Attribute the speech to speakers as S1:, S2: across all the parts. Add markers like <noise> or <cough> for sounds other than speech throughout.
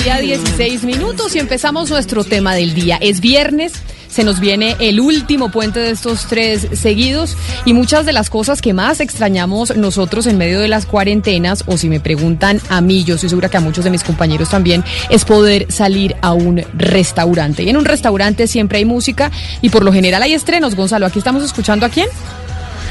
S1: 12 del día, 16 minutos y empezamos nuestro tema del día. Es viernes. Se nos viene el último puente de estos tres seguidos y muchas de las cosas que más extrañamos nosotros en medio de las cuarentenas, o si me preguntan a mí, yo estoy segura que a muchos de mis compañeros también, es poder salir a un restaurante. Y en un restaurante siempre hay música y por lo general hay estrenos. Gonzalo, aquí estamos escuchando a quién?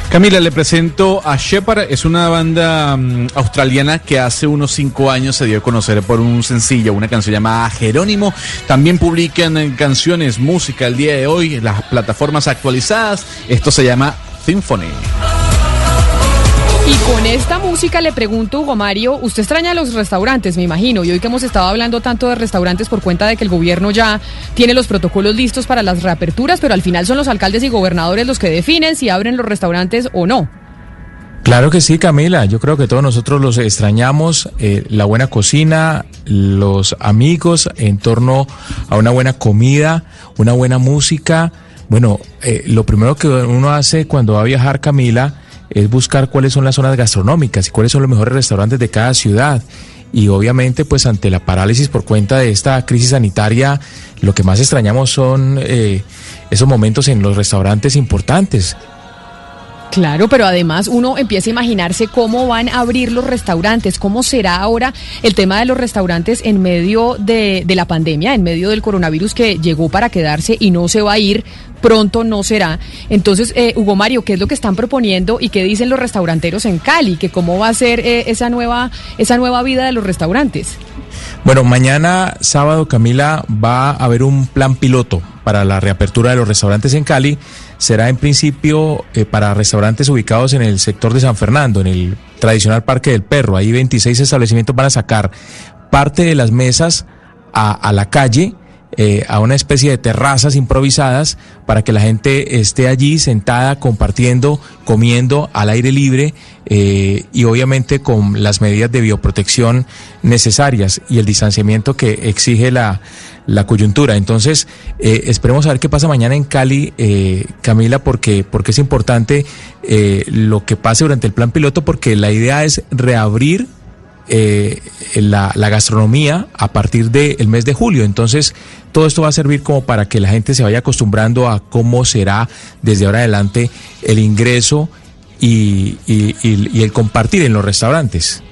S2: Camila, le presento a Shepard, es una banda mm, australiana que hace unos cinco años se dio a conocer por un sencillo, una canción llamada Jerónimo. También publican eh, canciones, música el día de hoy, las plataformas actualizadas. Esto se llama Symphony.
S1: Con esta música le pregunto, Hugo Mario, usted extraña los restaurantes, me imagino, y hoy que hemos estado hablando tanto de restaurantes por cuenta de que el gobierno ya tiene los protocolos listos para las reaperturas, pero al final son los alcaldes y gobernadores los que definen si abren los restaurantes o no.
S3: Claro que sí, Camila. Yo creo que todos nosotros los extrañamos, eh, la buena cocina, los amigos en torno a una buena comida, una buena música. Bueno, eh, lo primero que uno hace cuando va a viajar, Camila, es buscar cuáles son las zonas gastronómicas y cuáles son los mejores restaurantes de cada ciudad. Y obviamente, pues ante la parálisis por cuenta de esta crisis sanitaria, lo que más extrañamos son eh, esos momentos en los restaurantes importantes.
S1: Claro, pero además uno empieza a imaginarse cómo van a abrir los restaurantes, cómo será ahora el tema de los restaurantes en medio de, la pandemia, en medio del coronavirus que llegó para quedarse y no se va a ir, pronto no será. Entonces, eh, Hugo Mario, ¿qué es lo que están proponiendo y qué dicen los restauranteros en Cali? Que cómo va a ser eh, esa nueva esa nueva vida de los restaurantes.
S3: Bueno, mañana sábado, Camila, va a haber un plan piloto para la reapertura de los restaurantes en Cali. Será en principio eh, para restaurantes ubicados en el sector de San Fernando, en el tradicional Parque del Perro. Ahí 26 establecimientos van a sacar parte de las mesas a, a la calle. Eh, a una especie de terrazas improvisadas para que la gente esté allí sentada compartiendo, comiendo al aire libre eh, y obviamente con las medidas de bioprotección necesarias y el distanciamiento que exige la, la coyuntura. Entonces, eh, esperemos a ver qué pasa mañana en Cali, eh, Camila, porque, porque es importante lo que pase durante el plan piloto, porque la idea es reabrir eh, la, la, gastronomía a partir del mes de julio. Entonces, todo esto va a servir como para que la gente se vaya acostumbrando a cómo será desde ahora adelante el ingreso y, y, y, y el compartir en los restaurantes.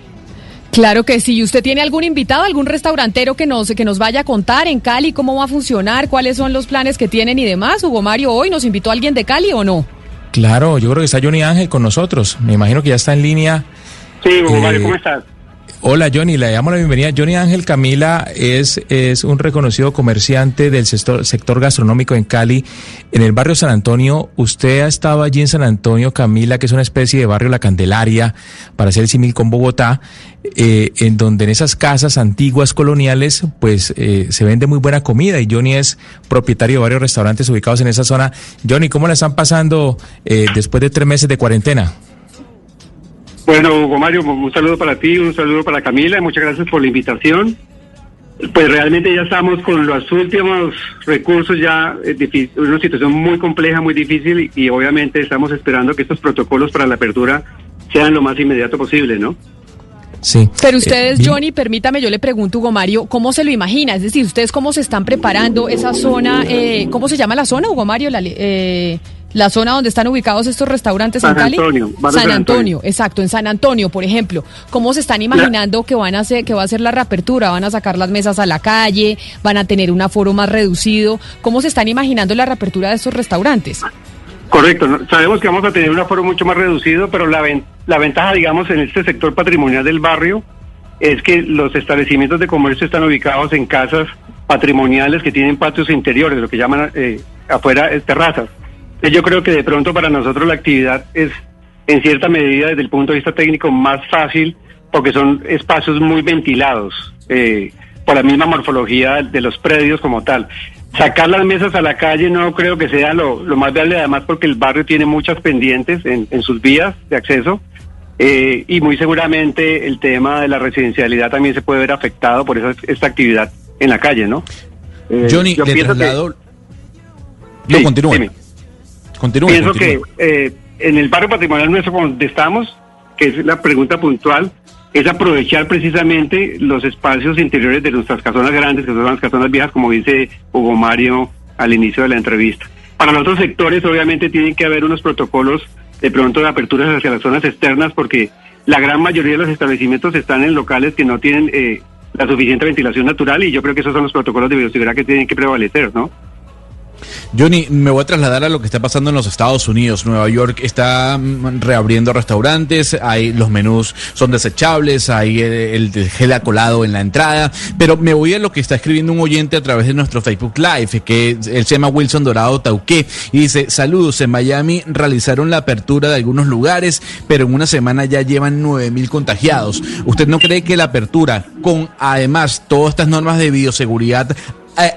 S1: Claro que sí. ¿Usted tiene algún invitado, algún restaurantero que nos, que nos vaya a contar en Cali cómo va a funcionar, cuáles son los planes que tienen y demás? Hugo Mario, ¿hoy nos invitó alguien de Cali o no?
S3: Claro, yo creo que está Johnny Ángel con nosotros. Me imagino que ya está en línea.
S4: Sí, Hugo Mario, ¿cómo estás?
S3: Hola Johnny, le damos la bienvenida. Johnny Ángel Camila es, es un reconocido comerciante del sector, gastronómico en Cali, en el barrio San Antonio. Usted ha estado allí en San Antonio, Camila, que es una especie de barrio La Candelaria, para hacer el símil con Bogotá, eh, en donde en esas casas antiguas coloniales, pues eh, se vende muy buena comida y Johnny es propietario de varios restaurantes ubicados en esa zona. Johnny, ¿cómo la están pasando eh, después de tres meses de cuarentena?
S4: Bueno, Hugo Mario, un saludo para ti, un saludo para Camila, muchas gracias por la invitación. Pues realmente ya estamos con los últimos recursos, ya es una situación muy compleja, muy difícil y, y obviamente estamos esperando que estos protocolos para la apertura sean lo más inmediato posible, ¿no?
S3: Sí.
S1: Pero ustedes, eh, Johnny, permítame, yo le pregunto, Hugo Mario, ¿cómo se lo imagina? Es decir, ¿ustedes cómo se están preparando esa zona? Eh, ¿Cómo se llama la zona, Hugo Mario? La, eh, la zona donde están ubicados estos restaurantes
S4: San
S1: en Cali.
S4: Antonio,
S1: San, San Antonio, exacto, en San Antonio, por ejemplo. ¿Cómo se están imaginando que van a hacer, que va a ser la reapertura? ¿Van a sacar las mesas a la calle? ¿Van a tener un aforo más reducido? ¿Cómo se están imaginando la reapertura de estos restaurantes?
S4: Correcto, sabemos que vamos a tener un aforo mucho más reducido, pero la, ven la ventaja, digamos, en este sector patrimonial del barrio es que los establecimientos de comercio están ubicados en casas patrimoniales que tienen patios interiores, lo que llaman eh, afuera eh, terrazas. Yo creo que de pronto para nosotros la actividad es en cierta medida desde el punto de vista técnico más fácil porque son espacios muy ventilados eh, por la misma morfología de los predios como tal. Sacar las mesas a la calle no creo que sea lo, lo más viable, además porque el barrio tiene muchas pendientes en, en sus vías de acceso eh, y muy seguramente el tema de la residencialidad también se puede ver afectado por esa, esta actividad en la calle, ¿no? Eh,
S2: Johnny,
S4: yo
S2: le
S4: pienso que-
S2: traslado... No,
S4: Sí,
S2: continúe.
S4: dime.
S2: Continúe,
S4: Pienso
S2: continúe.
S4: que eh, en el barrio patrimonial nuestro donde estamos, que es la pregunta puntual, es aprovechar precisamente los espacios interiores de nuestras casonas grandes, que son las casonas viejas, como dice Hugo Mario al inicio de la entrevista. Para los otros sectores, obviamente, tienen que haber unos protocolos de pronto de aperturas hacia las zonas externas, porque la gran mayoría de los establecimientos están en locales que no tienen eh, la suficiente ventilación natural y yo creo que esos son los protocolos de bioseguridad que tienen que prevalecer, ¿no?
S2: Johnny, me voy a trasladar a lo que está pasando en los Estados Unidos. Nueva York está mm, reabriendo restaurantes, hay los menús son desechables, hay eh, el, el gel acolado en la entrada, pero me voy a lo que está escribiendo un oyente a través de nuestro Facebook Live, que él se llama Wilson Dorado Tauqué, y dice, saludos, en Miami realizaron la apertura de algunos lugares, pero en una semana ya llevan 9 mil contagiados. ¿Usted no cree que la apertura, con además todas estas normas de bioseguridad,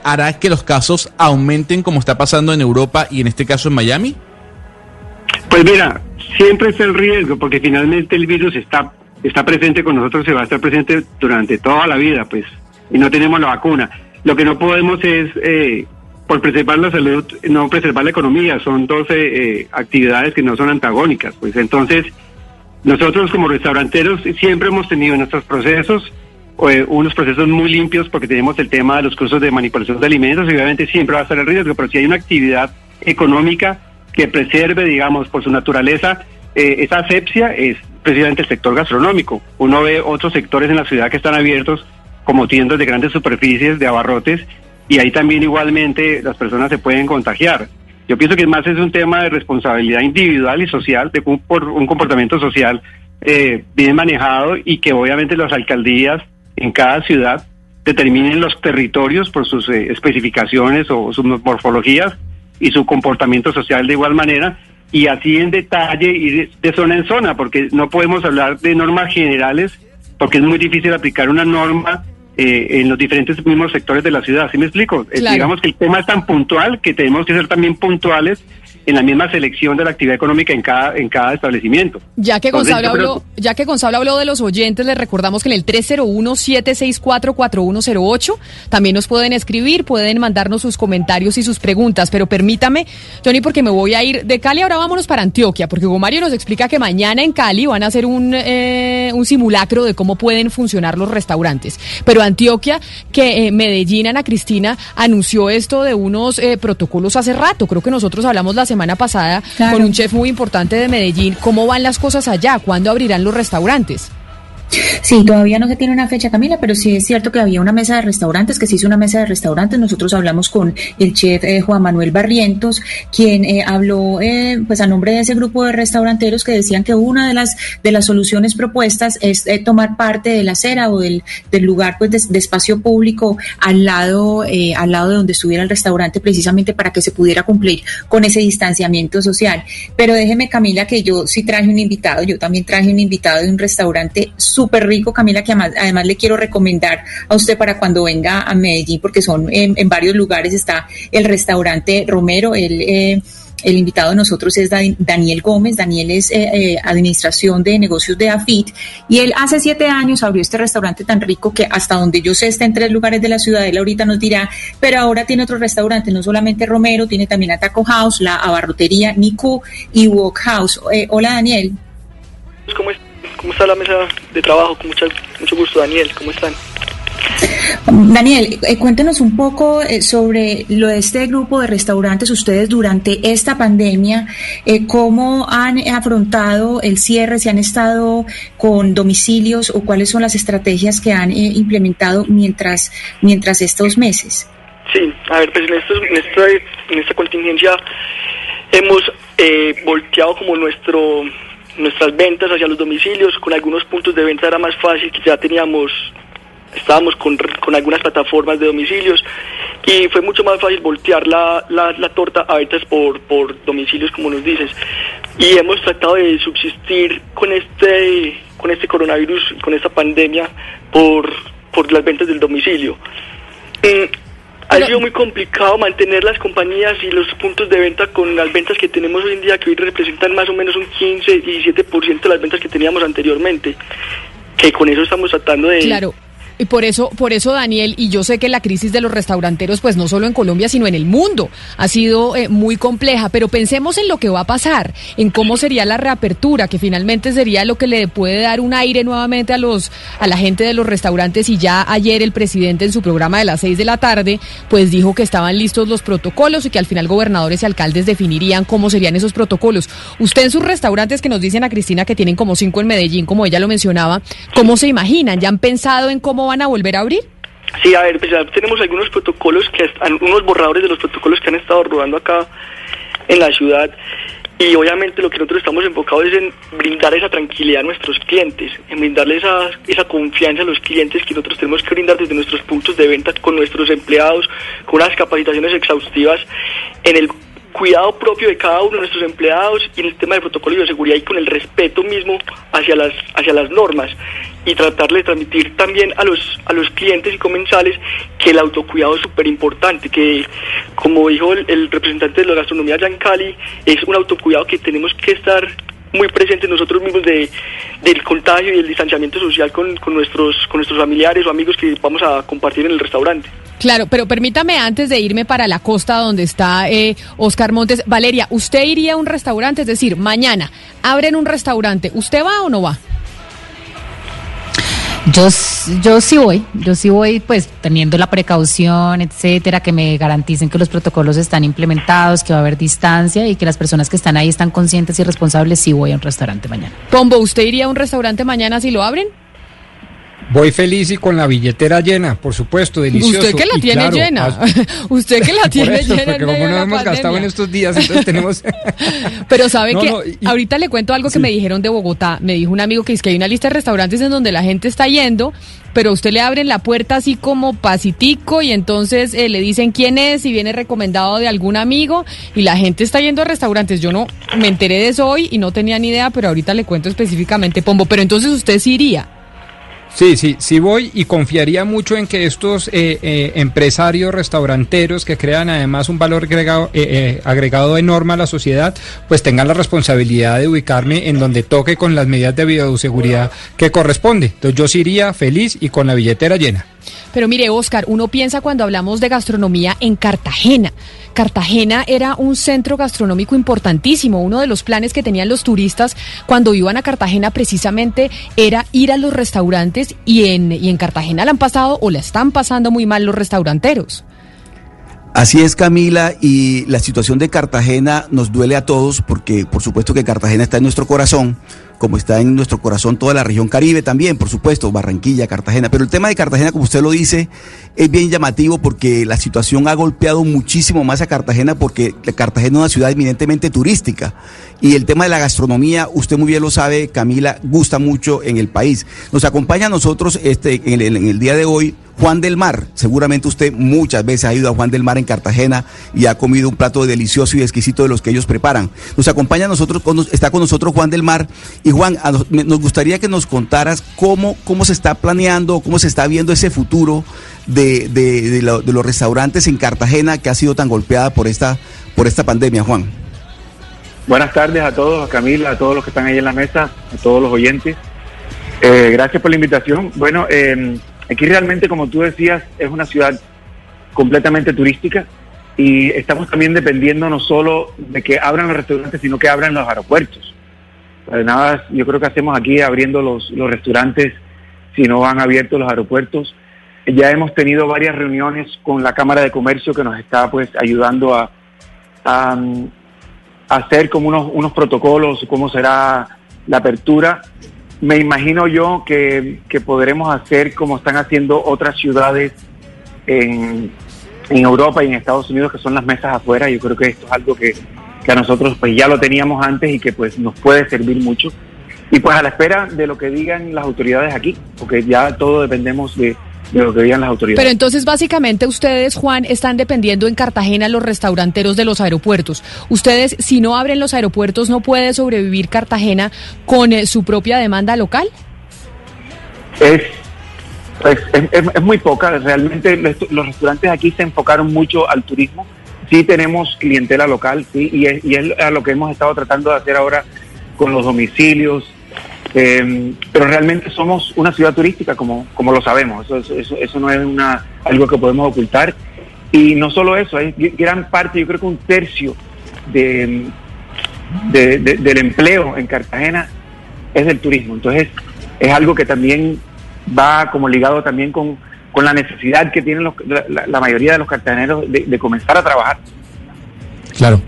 S2: hará que los casos aumenten como está pasando en Europa y en este caso en Miami?
S4: Pues mira, siempre está el riesgo, porque finalmente el virus está, está presente con nosotros, se va a estar presente durante toda la vida, pues, y no tenemos la vacuna. Lo que no podemos es, eh, por preservar la salud, no preservar la economía, son 12 eh, actividades que no son antagónicas, pues entonces nosotros como restauranteros siempre hemos tenido en nuestros procesos eh, unos procesos muy limpios porque tenemos el tema de los cursos de manipulación de alimentos y obviamente siempre va a estar el riesgo, pero si hay una actividad económica que preserve, digamos, por su naturaleza, eh, esa asepsia es precisamente el sector gastronómico. Uno ve otros sectores en la ciudad que están abiertos como tiendas de grandes superficies, de abarrotes, y ahí también igualmente las personas se pueden contagiar. Yo pienso que más es un tema de responsabilidad individual y social, de un, por un comportamiento social eh, bien manejado y que obviamente las alcaldías en cada ciudad determinen los territorios por sus eh, especificaciones o sus morfologías y su comportamiento social de igual manera y así en detalle y de, zona en zona, porque no podemos hablar de normas generales porque es muy difícil aplicar una norma eh, en los diferentes mismos sectores de la ciudad. ¿Sí me explico? Eh, digamos que el tema es tan puntual que tenemos que ser también puntuales en la misma selección de la actividad económica en cada en cada establecimiento.
S1: Ya que
S4: Entonces,
S1: Gonzalo
S4: creo
S1: habló, ya que Gonzalo habló de los oyentes, les recordamos que en el 301-764-4108 también nos pueden escribir, pueden mandarnos sus comentarios y sus preguntas, pero permítame, Johnny, porque me voy a ir de Cali, ahora vámonos para Antioquia, porque Hugo Mario nos explica que mañana en Cali van a hacer un, eh, un simulacro de cómo pueden funcionar los restaurantes. Pero Antioquia, que eh, Medellín, Ana Cristina, anunció esto de unos eh, protocolos hace rato, creo que nosotros hablamos la semana pasada
S5: Claro.
S1: con un chef muy importante de Medellín. ¿Cómo van las cosas allá? ¿Cuándo abrirán los restaurantes?
S5: Sí, todavía no se tiene una fecha, Camila, pero sí es cierto que había una mesa de restaurantes, que se hizo una mesa de restaurantes. Nosotros hablamos con el chef eh, Juan Manuel Barrientos, quien eh, habló eh, pues a nombre de ese grupo de restauranteros que decían que una de las de las soluciones propuestas es eh, tomar parte de la acera o del, del lugar pues de, espacio público al lado eh, al lado de donde estuviera el restaurante precisamente para que se pudiera cumplir con ese distanciamiento social. Pero déjeme Camila que yo sí traje un invitado, yo también traje un invitado de un restaurante súper rico, Camila, que además, le quiero recomendar a usted para cuando venga a Medellín, porque son en, varios lugares, está el restaurante Romero, el... Eh, el invitado de nosotros es Dan- Daniel Gómez. Daniel es eh, eh, administración de negocios de AFIT y él hace siete años abrió este restaurante tan rico que hasta donde yo sé está en tres lugares de la ciudad. Él ahorita nos dirá, pero ahora tiene otro restaurante, no solamente Romero, tiene también a Taco House, la abarrotería Niku y Walk House. Eh, hola Daniel.
S6: ¿Cómo, es- ¿Cómo está la mesa de trabajo? Con mucha- mucho gusto, Daniel. ¿Cómo están?
S5: Daniel, eh, cuéntenos un poco eh, sobre lo de este grupo de restaurantes, ustedes durante esta pandemia, eh, cómo han afrontado el cierre, si han estado con domicilios o cuáles son las estrategias que han eh, implementado mientras, mientras estos meses.
S6: Sí, a ver, pues en, estos- en, esta, en esta contingencia hemos eh, volteado como nuestro nuestras ventas hacia los domicilios. Con algunos puntos de venta era más fácil, que ya teníamos, estábamos con, con algunas plataformas de domicilios y fue mucho más fácil voltear la, la, la torta a ventas por, por domicilios, como nos dices. Y hemos tratado de subsistir con este, con este coronavirus, con esta pandemia, por, por las ventas del domicilio. Ha sido muy complicado mantener las compañías y los puntos de venta con las ventas que tenemos hoy en día, que hoy representan más o menos un 15, 17% de las ventas que teníamos anteriormente. Que con eso estamos tratando de...
S1: Claro. Y por eso, por eso, Daniel, y yo sé que la crisis de los restauranteros, pues no solo en Colombia, sino en el mundo, ha sido eh, muy compleja. Pero pensemos en lo que va a pasar, en cómo sería la reapertura, que finalmente sería lo que le puede dar un aire nuevamente a los, a la gente de los restaurantes. Y ya ayer el presidente en su programa de las seis de la tarde, pues dijo que estaban listos los protocolos y que al final gobernadores y alcaldes definirían cómo serían esos protocolos. Usted en sus restaurantes que nos dicen a Cristina que tienen como cinco en Medellín, como ella lo mencionaba, ¿cómo se imaginan? ¿Ya han pensado en cómo van a volver a abrir?
S6: Sí, a ver, pues tenemos algunos protocolos, que unos borradores de los protocolos que han estado rodando acá en la ciudad. Y obviamente lo que nosotros estamos enfocados es en brindar esa tranquilidad a nuestros clientes, en brindarle esa, esa confianza a los clientes que nosotros tenemos que brindar desde nuestros puntos de venta con nuestros empleados, con unas capacitaciones exhaustivas en el cuidado propio de cada uno de nuestros empleados y en el tema de protocolo de seguridad y con el respeto mismo hacia las hacia las normas y tratar de transmitir también a los a los clientes y comensales que el autocuidado es súper importante que como dijo el, representante de la gastronomía allá en Cali es un autocuidado que tenemos que estar muy presentes nosotros mismos de, del contagio y el distanciamiento social con, con nuestros con nuestros familiares o amigos que vamos a compartir en el restaurante.
S1: Claro, pero permítame antes de irme para la costa donde está eh, Oscar Montes. Valeria, ¿usted iría a un restaurante? Es decir, mañana abren un restaurante. ¿Usted va o no va?
S7: Yo, yo sí voy, yo sí voy pues teniendo la precaución, etcétera, que me garanticen que los protocolos están implementados, que va a haber distancia y que las personas que están ahí están conscientes y responsables, sí voy a un restaurante mañana.
S1: Pombo, ¿usted iría a un restaurante mañana si lo abren?
S8: Voy feliz y con la billetera llena, por supuesto, delicioso.
S1: Usted que la
S8: Y
S1: tiene
S8: claro,
S1: llena. <laughs> Usted que la <laughs>
S8: Por
S1: tiene
S8: eso,
S1: llena. en
S8: porque como no hemos gastado en estos días, entonces tenemos... <laughs>
S1: Pero sabe
S8: No,
S1: que
S8: no, y- y-
S1: ahorita le cuento algo que me dijeron de Bogotá. Me dijo un amigo que es que hay una lista de restaurantes en donde la gente está yendo, pero a usted le abren la puerta así como pasitico y entonces eh, le dicen quién es, si viene recomendado de algún amigo y la gente está yendo a restaurantes. Yo no me enteré de eso hoy y no tenía ni idea, pero ahorita le cuento específicamente, Pombo. Pero entonces usted sí iría.
S8: Sí, sí, sí voy y confiaría mucho en que estos eh, eh, empresarios restauranteros que crean además un valor agregado, eh, eh, agregado enorme a la sociedad, pues tengan la responsabilidad de ubicarme en donde toque con las medidas de bioseguridad que corresponde. Entonces yo sí iría feliz y con la billetera llena.
S1: Pero mire, Oscar, uno piensa cuando hablamos de gastronomía en Cartagena. Cartagena era un centro gastronómico importantísimo. Uno de los planes que tenían los turistas cuando iban a Cartagena precisamente era ir a los restaurantes y en, y en Cartagena la han pasado o la están pasando muy mal los restauranteros.
S9: Así es, Camila, y la situación de Cartagena nos duele a todos porque por supuesto que Cartagena está en nuestro corazón, como está en nuestro corazón toda la región Caribe también, por supuesto, Barranquilla, Cartagena. Pero el tema de Cartagena, como usted lo dice, es bien llamativo porque la situación ha golpeado muchísimo más a Cartagena porque Cartagena es una ciudad eminentemente turística y el tema de la gastronomía, usted muy bien lo sabe, Camila, gusta mucho en el país. Nos acompaña a nosotros este, en, el, en el día de hoy Juan del Mar. Seguramente usted muchas veces ha ido a Juan del Mar en Cartagena y ha comido un plato delicioso y exquisito de los que ellos preparan. Nos acompaña a nosotros, está con nosotros Juan del Mar. Y Juan, nos, gustaría que nos contaras cómo, cómo se está planeando, cómo se está viendo ese futuro de los restaurantes en Cartagena que ha sido tan golpeada por esta, por esta pandemia, Juan.
S10: Buenas tardes a todos, a Camila, a todos los que están ahí en la mesa, a todos los oyentes. Eh, gracias por la invitación. Bueno, eh, aquí realmente, como tú decías, es una ciudad completamente turística y estamos también dependiendo no solo de que abran los restaurantes, sino que abran los aeropuertos. Pues nada, yo creo que hacemos aquí abriendo los, los restaurantes si no han abierto los aeropuertos. Ya hemos tenido varias reuniones con la Cámara de Comercio que nos está pues ayudando a, a, hacer como unos, unos protocolos, cómo será la apertura. Me imagino yo que, que podremos hacer como están haciendo otras ciudades en, en Europa y en Estados Unidos, que son las mesas afuera. Yo creo que esto es algo que, que a nosotros pues ya lo teníamos antes y que pues nos puede servir mucho. Y pues a la espera de lo que digan las autoridades aquí, porque ya todo dependemos de, de lo que digan las autoridades.
S1: Pero entonces básicamente ustedes, Juan, están dependiendo en Cartagena los restauranteros de los aeropuertos. Ustedes, si no abren los aeropuertos, ¿no puede sobrevivir Cartagena con eh, su propia demanda local?
S10: Es, pues, es, es- es muy poca. Realmente los, los restaurantes aquí se enfocaron mucho al turismo. Sí tenemos clientela local, sí, y es, y es a lo que hemos estado tratando de hacer ahora con los domicilios. Eh, pero realmente somos una ciudad turística, como, como lo sabemos. Eso, eso, eso- no es una, algo que podemos ocultar. Y no solo eso, hay gran parte, yo creo que un tercio de, de- de- del empleo en Cartagena es del turismo. Entonces, es algo que también va como ligado también con, con la necesidad que tienen los- la- la mayoría de los cartageneros de, de comenzar a trabajar.
S3: Claro.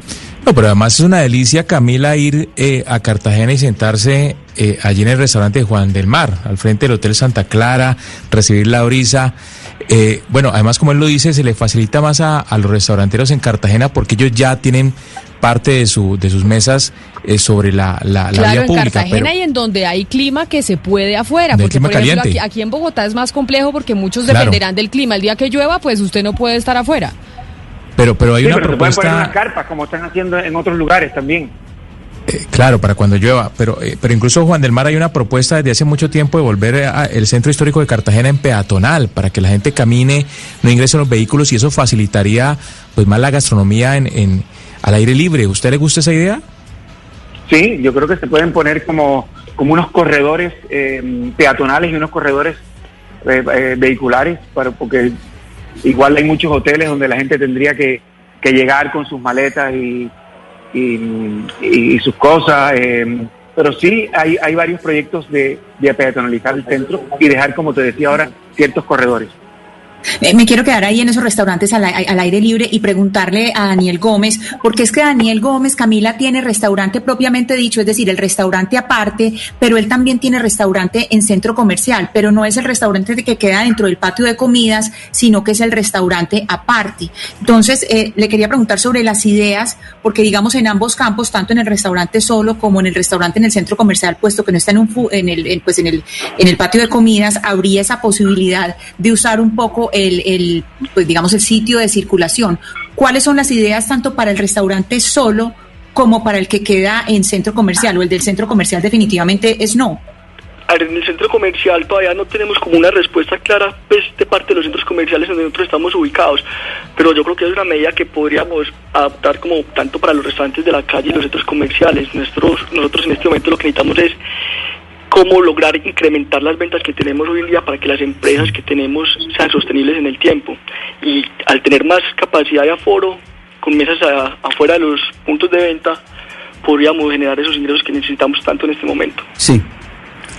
S3: No, pero además es una delicia, Camila, ir eh, a Cartagena y sentarse eh, allí en el restaurante de Juan del Mar, al frente del Hotel Santa Clara, recibir la brisa. Eh, bueno, además, como él lo dice, se le facilita más a, a los restauranteros en Cartagena porque ellos ya tienen parte de, su, de sus mesas eh, sobre la, la, vía
S1: en
S3: pública.
S1: Cartagena
S3: pero-
S1: y en donde hay clima que se puede afuera. Porque,
S3: clima
S1: por ejemplo, aquí,
S3: caliente.
S1: aquí en Bogotá es más complejo porque muchos
S3: Claro.
S1: dependerán del clima. El día que llueva, pues usted no puede estar afuera.
S3: pero, pero hay
S10: Sí,
S3: una
S10: pero se pueden poner
S3: propuesta...
S10: unas carpas como están haciendo en otros lugares también.
S3: Eh, Claro, para cuando llueva, pero, eh, pero incluso Juan del Mar hay una propuesta desde hace mucho tiempo de volver a- el centro histórico de Cartagena en peatonal, para que la gente camine, no ingresen los vehículos y eso facilitaría pues más la gastronomía en, en- al aire libre. ¿Usted le gusta esa idea?
S10: Sí, yo creo que se pueden poner como, como unos corredores eh, peatonales y unos corredores eh, eh, vehiculares, para, porque igual hay muchos hoteles donde la gente tendría que, que llegar con sus maletas y, y, y- sus cosas. eh, pero sí hay, hay varios proyectos de, de peatonalizar el centro y dejar, como te decía ahora, ciertos corredores.
S5: Eh, me quiero quedar ahí en esos restaurantes al, al aire libre y preguntarle a Daniel Gómez, porque es que Daniel Gómez, Camila, tiene restaurante propiamente dicho, es decir, el restaurante aparte, pero él también tiene restaurante en centro comercial, pero no es el restaurante que queda dentro del patio de comidas, sino que es el restaurante aparte. Entonces, eh, le quería preguntar sobre las ideas, porque digamos en ambos campos, tanto en el restaurante solo como en el restaurante en el centro comercial, puesto que no está en un en el, pues en el, en el patio de comidas, habría esa posibilidad de usar un poco el, el, pues digamos, el sitio de circulación. ¿Cuáles son las ideas tanto para el restaurante solo como para el que queda en centro comercial? O el del centro comercial definitivamente es no.
S6: En el centro comercial todavía no tenemos como una respuesta clara pues, de parte de los centros comerciales donde nosotros estamos ubicados, pero yo creo que es una medida que podríamos adaptar como tanto para los restaurantes de la calle y los centros comerciales. Nosotros, nosotros en este momento lo que necesitamos es cómo lograr incrementar las ventas que tenemos hoy en día para que las empresas que tenemos sean sostenibles en el tiempo. Y al tener más capacidad de aforo, con mesas a- afuera de los puntos de venta, podríamos generar esos ingresos que necesitamos tanto en este momento.
S9: Sí.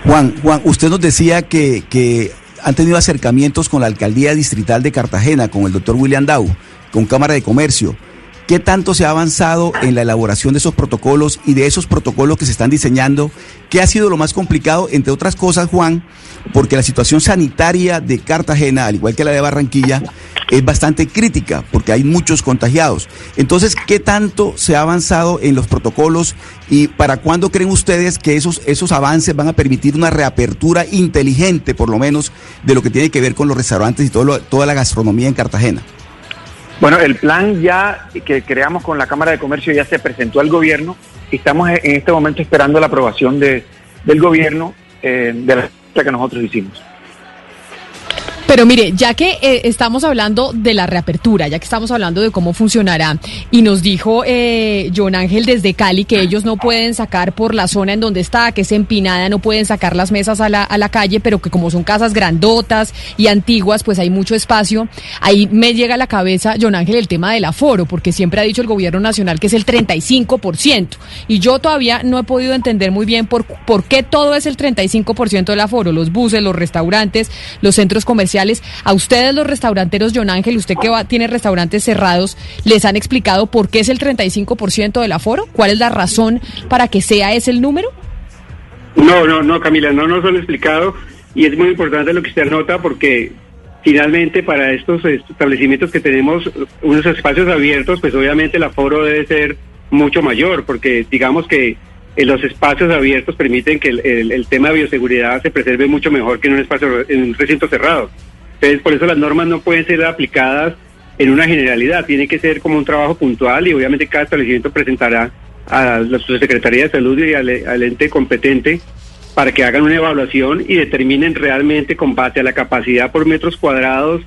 S9: Juan, Juan, usted nos decía que, que han tenido acercamientos con la alcaldía distrital de Cartagena, con el doctor William Dau, con Cámara de Comercio. ¿Qué tanto se ha avanzado en la elaboración de esos protocolos y de esos protocolos que se están diseñando? ¿Qué ha sido lo más complicado, entre otras cosas, Juan? Porque la situación sanitaria de Cartagena, al igual que la de Barranquilla, es bastante crítica porque hay muchos contagiados. Entonces, ¿qué tanto se ha avanzado en los protocolos y para cuándo creen ustedes que esos, esos avances van a permitir una reapertura inteligente, por lo menos, de lo que tiene que ver con los restaurantes y toda la gastronomía en Cartagena?
S10: Bueno, el plan ya que creamos con la Cámara de Comercio ya se presentó al gobierno y estamos en este momento esperando la aprobación de, del gobierno eh, de la que nosotros hicimos.
S1: Pero mire, ya que eh, estamos hablando de la reapertura, ya que estamos hablando de cómo funcionará, y nos dijo eh, John Ángel desde Cali que ellos no pueden sacar por la zona en donde está, que es empinada, no pueden sacar las mesas a la, a la calle, pero que como son casas grandotas y antiguas, pues hay mucho espacio. Ahí me llega a la cabeza, John Ángel, el tema del aforo, porque siempre ha dicho el gobierno nacional que es el 35%. Y yo todavía no he podido entender muy bien por, por qué todo es el 35% del aforo, los buses, los restaurantes, los centros comerciales. A ustedes los restauranteros, John Ángel, usted que va, tiene restaurantes cerrados, ¿les han explicado por qué es el 35% del aforo? ¿Cuál es la razón para que sea ese el número?
S4: No, no, no, Camila, no nos han explicado y es muy importante lo que usted anota porque finalmente para estos establecimientos que tenemos unos espacios abiertos, pues obviamente el aforo debe ser mucho mayor, porque digamos que eh, los espacios abiertos permiten que el, el- el tema de bioseguridad se preserve mucho mejor que en un espacio, en un recinto cerrado. Entonces, por eso las normas no pueden ser aplicadas en una generalidad, tiene que ser como un trabajo puntual y obviamente cada establecimiento presentará a la Secretaría de Salud y al, ente competente para que hagan una evaluación y determinen realmente con base a la capacidad por metros cuadrados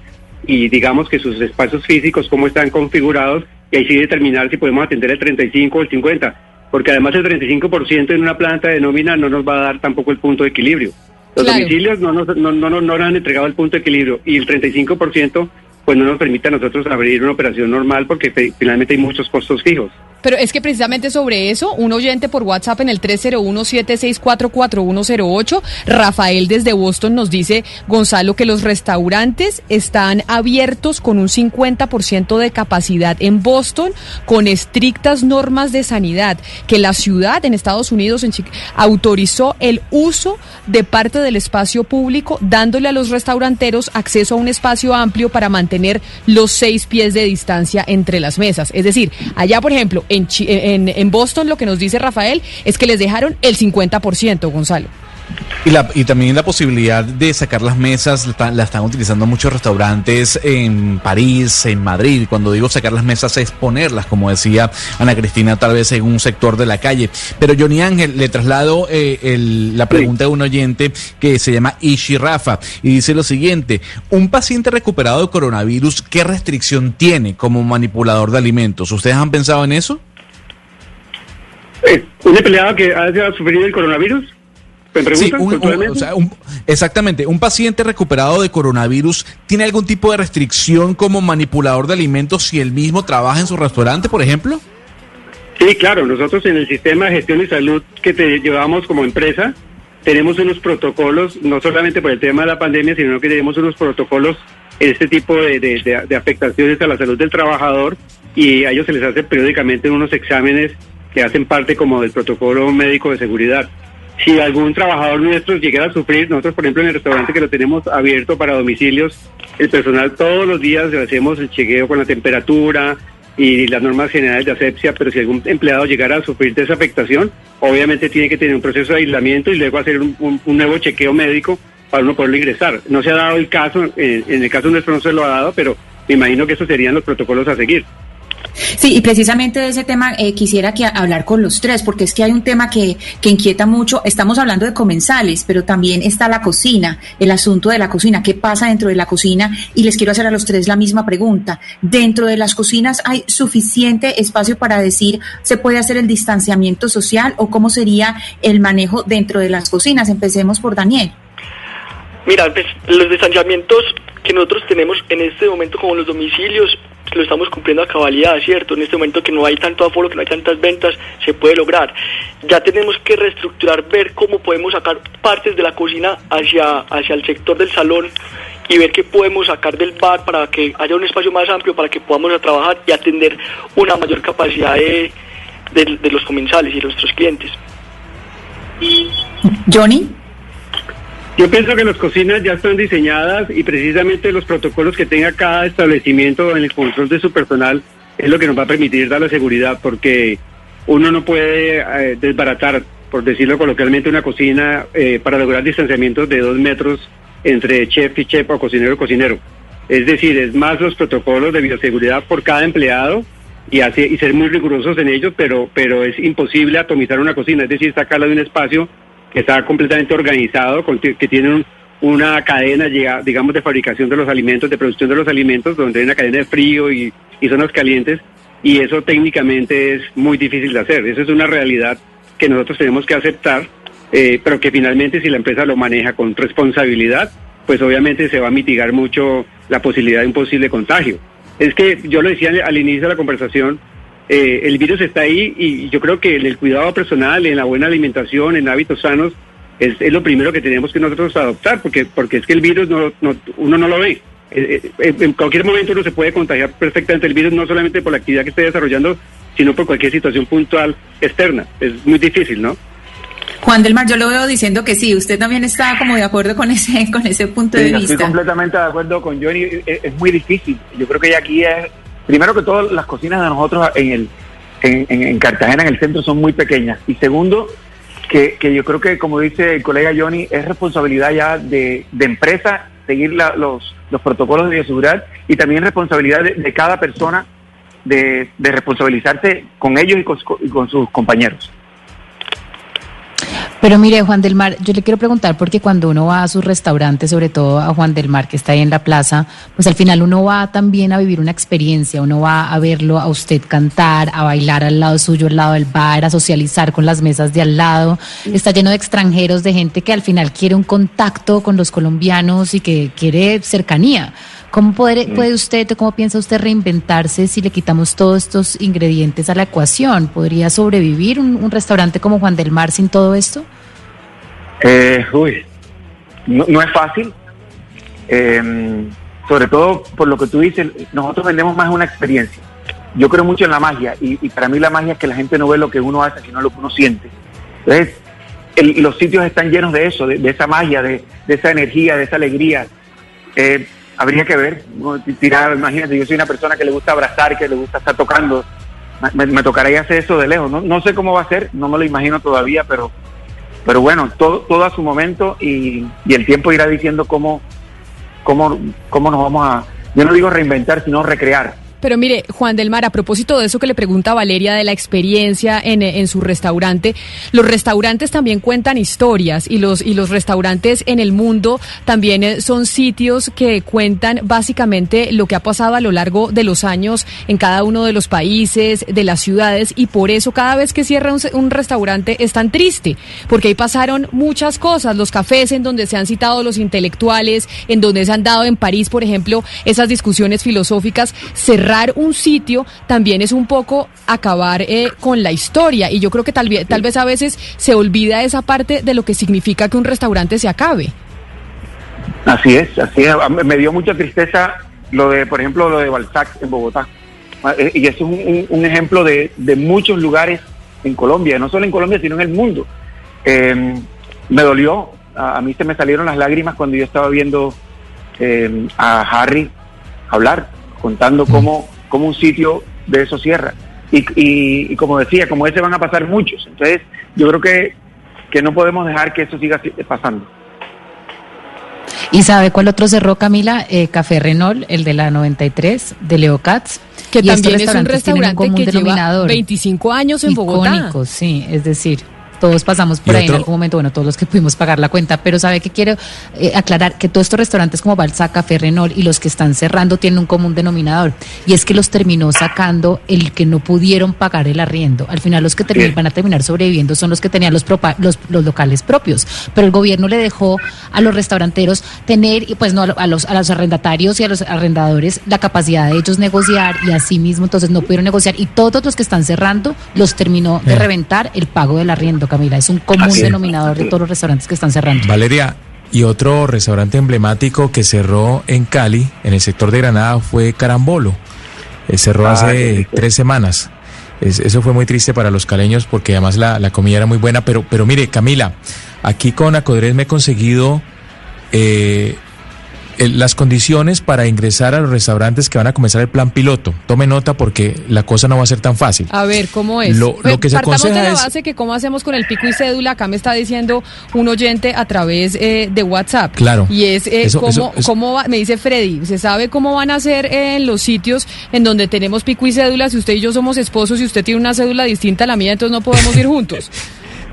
S4: y digamos que sus espacios físicos, cómo están configurados, y ahí sí determinar si podemos atender el 35 o el 50, porque además el 35% en una planta de nómina no nos va a dar tampoco el punto de equilibrio. Los
S1: Claro.
S4: domicilios no nos, no, no, no, no nos han entregado el punto de equilibrio y el 35% pues no nos permite a nosotros abrir una operación normal porque fe- finalmente hay muchos costos fijos.
S1: Pero es que precisamente sobre eso, un oyente por WhatsApp en el 301-7644108, Rafael desde Boston nos dice, Gonzalo, que los restaurantes están abiertos con un 50% de capacidad en Boston, con estrictas normas de sanidad, que la ciudad en Estados Unidos en autorizó el uso de parte del espacio público, dándole a los restauranteros acceso a un espacio amplio para mantener los seis pies de distancia entre las mesas. Es decir, allá, por ejemplo, en, en Boston lo que nos dice Rafael es que les dejaron el 50%, Gonzalo.
S2: Y, la, y también la posibilidad de sacar las mesas, la, están- la están utilizando muchos restaurantes en París, en Madrid. Cuando digo sacar las mesas es ponerlas, como decía Ana Cristina, tal vez en un sector de la calle. Pero Johnny Ángel, le traslado eh, el- la pregunta de un oyente que se llama Ishi Rafa y dice lo siguiente, un paciente recuperado de coronavirus, ¿qué restricción tiene como manipulador de alimentos? ¿Ustedes han pensado en eso?
S4: Eh, ¿Un empleado que haya sufrido el coronavirus? ¿Me
S2: Sí,
S4: preguntan
S2: un- un-
S4: puntualmente?
S2: o sea, un- exactamente. ¿Un paciente recuperado de coronavirus tiene algún tipo de restricción como manipulador de alimentos si él mismo trabaja en su restaurante, por ejemplo?
S4: Sí, claro, nosotros en el sistema de gestión y salud que te llevamos como empresa, tenemos unos protocolos, no solamente por el tema de la pandemia, sino que tenemos unos protocolos en este tipo de, de- de- de afectaciones a la salud del trabajador y a ellos se les hace periódicamente unos exámenes que hacen parte como del protocolo médico de seguridad. Si algún trabajador nuestro llegara a sufrir, nosotros por ejemplo en el restaurante que lo tenemos abierto para domicilios, el personal todos los días le hacemos el chequeo con la temperatura y las normas generales de asepsia, pero si algún empleado llegara a sufrir de obviamente tiene que tener un proceso de aislamiento y luego hacer un, nuevo chequeo médico para uno poderlo ingresar. No se ha dado el caso, eh, en el caso nuestro no se lo ha dado, pero me imagino que esos serían los protocolos a seguir.
S5: Sí, y precisamente de ese tema eh, quisiera que hablar con los tres, porque es que hay un tema que, que inquieta mucho. Estamos hablando de comensales, pero también está la cocina, el asunto de la cocina, qué pasa dentro de la cocina. Y les quiero hacer a los tres la misma pregunta. ¿Dentro de las cocinas hay suficiente espacio para decir se puede hacer el distanciamiento social o cómo sería el manejo dentro de las cocinas? Empecemos por Daniel.
S6: Mira, pues, los distanciamientos que nosotros tenemos en este momento como los domicilios lo estamos cumpliendo a cabalidad, ¿cierto? En este momento que no hay tanto aforo, que no hay tantas ventas, se puede lograr. Ya tenemos que reestructurar, ver cómo podemos sacar partes de la cocina hacia, hacia el sector del salón y ver qué podemos sacar del bar para que haya un espacio más amplio para que podamos trabajar y atender una mayor capacidad de, de- de los comensales y de nuestros clientes.
S5: Johnny.
S4: Yo pienso que las cocinas ya están diseñadas y precisamente los protocolos que tenga cada establecimiento en el control de su personal es lo que nos va a permitir dar la seguridad, porque uno no puede eh, desbaratar, por decirlo coloquialmente, una cocina eh, para lograr distanciamientos de dos metros entre chef y chef o cocinero y cocinero. Es decir, es más los protocolos de bioseguridad por cada empleado y, así, y ser muy rigurosos en ellos, pero, pero es imposible atomizar una cocina, es decir, sacarla de un espacio que está completamente organizado, que tiene un- una cadena, digamos, de fabricación de los alimentos, de producción de los alimentos, donde hay una cadena de frío y, y zonas calientes, y eso técnicamente es muy difícil de hacer. Eso es una realidad que nosotros tenemos que aceptar, eh, pero que finalmente si la empresa lo maneja con responsabilidad, pues obviamente se va a mitigar mucho la posibilidad de un posible contagio. Es que yo lo decía al inicio de la conversación, eh, el virus está ahí y yo creo que en el cuidado personal, en la buena alimentación, en hábitos sanos, es, es lo primero que tenemos que nosotros adoptar, porque, porque es que el virus no, no- uno no lo ve. Eh, eh, en cualquier momento uno se puede contagiar perfectamente el virus, no solamente por la actividad que esté desarrollando, sino por cualquier situación puntual externa. Es muy difícil, ¿no?
S5: Juan del Mar, yo lo veo diciendo que sí, usted también está como de acuerdo con ese, con ese punto
S10: Sí,
S5: de
S10: estoy
S5: vista.
S10: completamente de acuerdo con Johnny. Es, es muy difícil. Yo creo que aquí es, primero que todo, las cocinas de nosotros en el en, en- en Cartagena, en el centro, son muy pequeñas. Y segundo, que, que yo creo que, como dice el colega Johnny, es responsabilidad ya de, de empresa seguir la- los, los protocolos de bioseguridad y también responsabilidad de, cada persona de, de responsabilizarse con ellos y con, y con sus compañeros.
S7: Pero mire, Juan del Mar, yo le quiero preguntar porque cuando uno va a sus restaurantes, sobre todo a Juan del Mar, que está ahí en la plaza, pues al final uno va también a vivir una experiencia, uno va a verlo a usted cantar, a bailar al lado suyo, al lado del bar, a socializar con las mesas de al lado. Está lleno de extranjeros, de gente que al final quiere un contacto con los colombianos y que quiere cercanía. ¿Cómo puede, puede usted, cómo piensa usted reinventarse si le quitamos todos estos ingredientes a la ecuación? ¿Podría sobrevivir un, un restaurante como Juan del Mar sin todo esto?
S10: Eh, uy, no, no es fácil. Eh, sobre todo por lo que tú dices, nosotros vendemos más una experiencia. Yo creo mucho en la magia y, y para mí la magia es que la gente no ve lo que uno hace, sino lo que uno siente. Entonces, el- los sitios están llenos de eso, de, de esa magia, de, de esa energía, de esa alegría. Eh, habría que ver, tirar, imagínate, yo soy una persona que le gusta abrazar, que le gusta estar tocando. Me, me tocaría hacer eso de lejos. No, no sé cómo va a ser, no me lo imagino todavía, pero pero bueno, todo, todo a su momento y, y el tiempo irá diciendo cómo, cómo, cómo nos vamos a, yo no digo reinventar, sino recrear.
S1: Pero mire, Juan del Mar, a propósito de eso que le pregunta Valeria de la experiencia en, eh, en su restaurante, los restaurantes también cuentan historias y los, y los restaurantes en el mundo también eh, son sitios que cuentan básicamente lo que ha pasado a lo largo de los años en cada uno de los países, de las ciudades y por eso cada vez que cierra un, se- un restaurante es tan triste, porque ahí pasaron muchas cosas, los cafés en donde se han citado los intelectuales, en donde se han dado en París, por ejemplo, esas discusiones filosóficas, cerrar un sitio también es un poco acabar eh, con la historia y yo creo que tal, vez tal vez a veces se olvida esa parte de lo que significa que un restaurante se acabe.
S10: Así es, así es. Me dio mucha tristeza lo de, por ejemplo, lo de Balzac en Bogotá. Ah, eh, Y eso es un, un- un ejemplo de, de muchos lugares en Colombia, no solo en Colombia, sino en el mundo. Eh, me dolió, a, a mí se me salieron las lágrimas cuando yo estaba viendo eh, a Harry hablar, contando cómo, cómo un sitio de eso cierra. Y, y- y como decía, como ese van a pasar muchos. Entonces, yo creo que, que no podemos dejar que eso siga si- pasando.
S7: ¿Y sabe cuál otro cerró, Camila? Eh, Café Renault, el de la 93, de Leo Katz.
S1: Que
S7: Y
S1: también es un
S7: restaurantes tienen
S1: restaurante
S7: común
S1: que lleva
S7: denominador.
S1: 25 años en Bogotá.
S7: Icónicos, sí, es decir, todos pasamos por
S3: Y
S7: ahí en algún momento, bueno, todos los que pudimos pagar la cuenta, pero sabe que quiero eh, aclarar que todos estos restaurantes como Balzac, Café Renault y los que están cerrando tienen un común denominador, y es que los terminó sacando el que no pudieron pagar el arriendo. Al final los que termin-
S10: Bien.
S7: van a terminar sobreviviendo son los que tenían los, propa- los, los locales propios, pero el gobierno le dejó a los restauranteros tener, y pues no a lo- a los, a los arrendatarios y a los arrendadores la capacidad de ellos negociar y así mismo entonces no pudieron negociar y todos los que están cerrando los terminó de reventar el pago del arriendo, Camila. Es un común
S10: Así es.
S7: denominador de todos los restaurantes que están cerrando.
S3: Valeria, y otro restaurante emblemático que cerró en Cali, en el sector de Granada, fue Carambolo. Eh, cerró
S10: Ah,
S3: hace tres semanas. Es- eso fue muy triste para los caleños porque además la, la comida era muy buena. Pero, pero mire, Camila, aquí con Acodres me he conseguido eh, las condiciones para ingresar a los restaurantes que van a comenzar el plan piloto. Tome nota porque la cosa no va a ser tan fácil.
S1: A ver, ¿cómo es?
S3: Lo- lo que se
S1: partamos de
S3: aconseja
S1: la
S3: es-
S1: base que cómo hacemos con el pico y cédula. Acá me está diciendo un oyente a través eh, de WhatsApp.
S3: Claro.
S1: Y es eh,
S3: Eso-
S1: cómo,
S3: eso- eso-
S1: cómo va- me dice Freddy, ¿se sabe cómo van a hacer en los sitios en donde tenemos pico y cédula? Si usted y yo somos esposos y usted tiene una cédula distinta a la mía, entonces no podemos ir juntos. <laughs>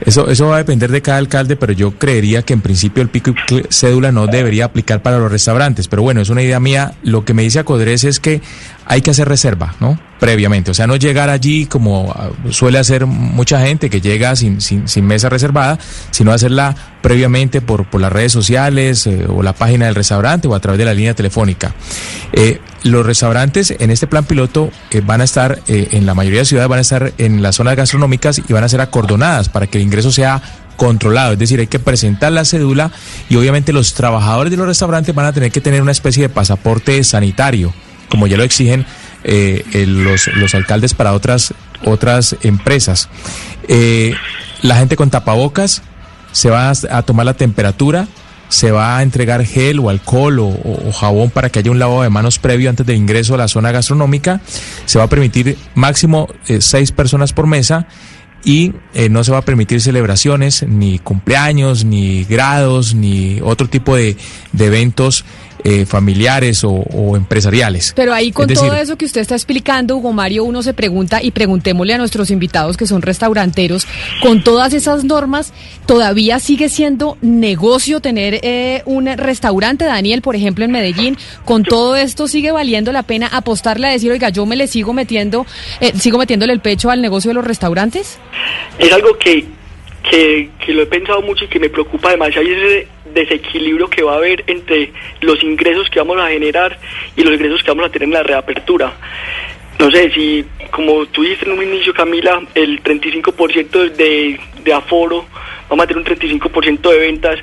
S3: Eso, eso va a depender de cada alcalde, pero yo creería que en principio el pico y cédula no debería aplicar para los restaurantes. Pero bueno, es una idea mía. Lo que me dice Acodres es que hay que hacer reserva, ¿no? Previamente. O sea, no llegar allí como ah, suele hacer mucha gente que llega sin, sin, mesa reservada, sino hacerla previamente por, por las redes sociales eh, o la página del restaurante o a través de la línea telefónica. Eh, los restaurantes en este plan piloto eh, van a estar, en la mayoría de ciudades van a estar en las zonas gastronómicas y van a ser acordonadas para que el ingreso sea controlado, es decir, hay que presentar la cédula y obviamente los trabajadores de los restaurantes van a tener que tener una especie de pasaporte sanitario, como ya lo exigen eh, el- los, los alcaldes para otras, otras empresas. Eh, la gente con tapabocas se va a, tomar la temperatura, se va a entregar gel o alcohol o, jabón para que haya un lavado de manos previo antes del ingreso a la zona gastronómica. Se va a permitir máximo eh, seis personas por mesa y eh, no se va a permitir celebraciones, ni cumpleaños, ni grados, ni otro tipo de eventos eh, familiares o, o empresariales.
S1: Pero ahí con
S3: Es decir,
S1: todo eso que usted está explicando, Hugo Mario, uno se pregunta y preguntémosle a nuestros invitados que son restauranteros, con todas esas normas, ¿todavía sigue siendo negocio tener eh, un restaurante, Daniel, por ejemplo, en Medellín? ¿Con todo esto sigue valiendo la pena apostarle a decir, oiga, yo me le sigo metiendo, eh, sigo metiéndole el pecho al negocio de los restaurantes?
S6: es algo que, que, que lo he pensado mucho y que me preocupa demasiado y es ese desequilibrio que va a haber entre los ingresos que vamos a generar y los ingresos que vamos a tener en la reapertura. No sé si, como tú dijiste en un inicio, Camila, el 35% de, de aforo, vamos a tener un 35% de ventas,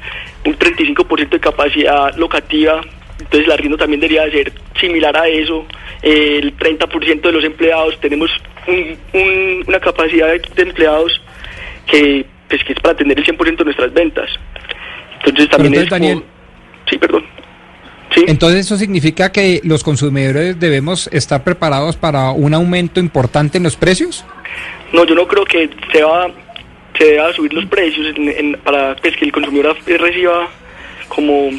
S6: un 35% de capacidad locativa, entonces el arriendo también debería de ser similar a eso. El 30% de los empleados, tenemos un- un- una capacidad de, empleados que, pues, que es para atender el 100% de nuestras ventas. Entonces también es
S8: entonces,
S6: como- Sí, perdón.
S8: Entonces eso significa que los consumidores debemos estar preparados para un aumento importante en los precios.
S6: No, yo no creo que se va se deba subir los precios en- en- para pues, que el consumidor reciba como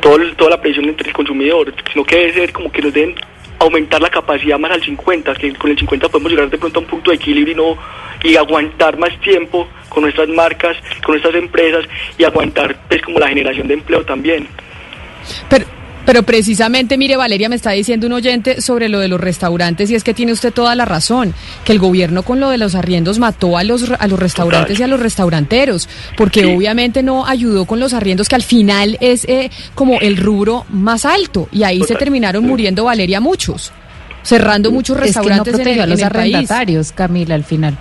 S6: todo toda la presión entre el consumidor, sino que debe ser como que nos den aumentar la capacidad más al 50, que con el 50 podemos llegar de pronto a un punto de equilibrio y no y aguantar más tiempo con nuestras marcas, con nuestras empresas y aguantar pues como la generación de empleo también.
S1: Pero precisamente, mire, Valeria me está diciendo un oyente sobre lo de los restaurantes y es que tiene usted toda la razón, que el gobierno con lo de los arriendos mató a los, a los restaurantes y a los restauranteros, porque obviamente no ayudó con los arriendos, que al final es eh, como el rubro más alto y ahí se terminaron muriendo, Valeria, muchos, cerrando muchos
S7: Es que no
S1: restaurantes en
S7: protegió
S1: el,
S7: a los
S1: en el país.
S7: arrendatarios, Camila, al final.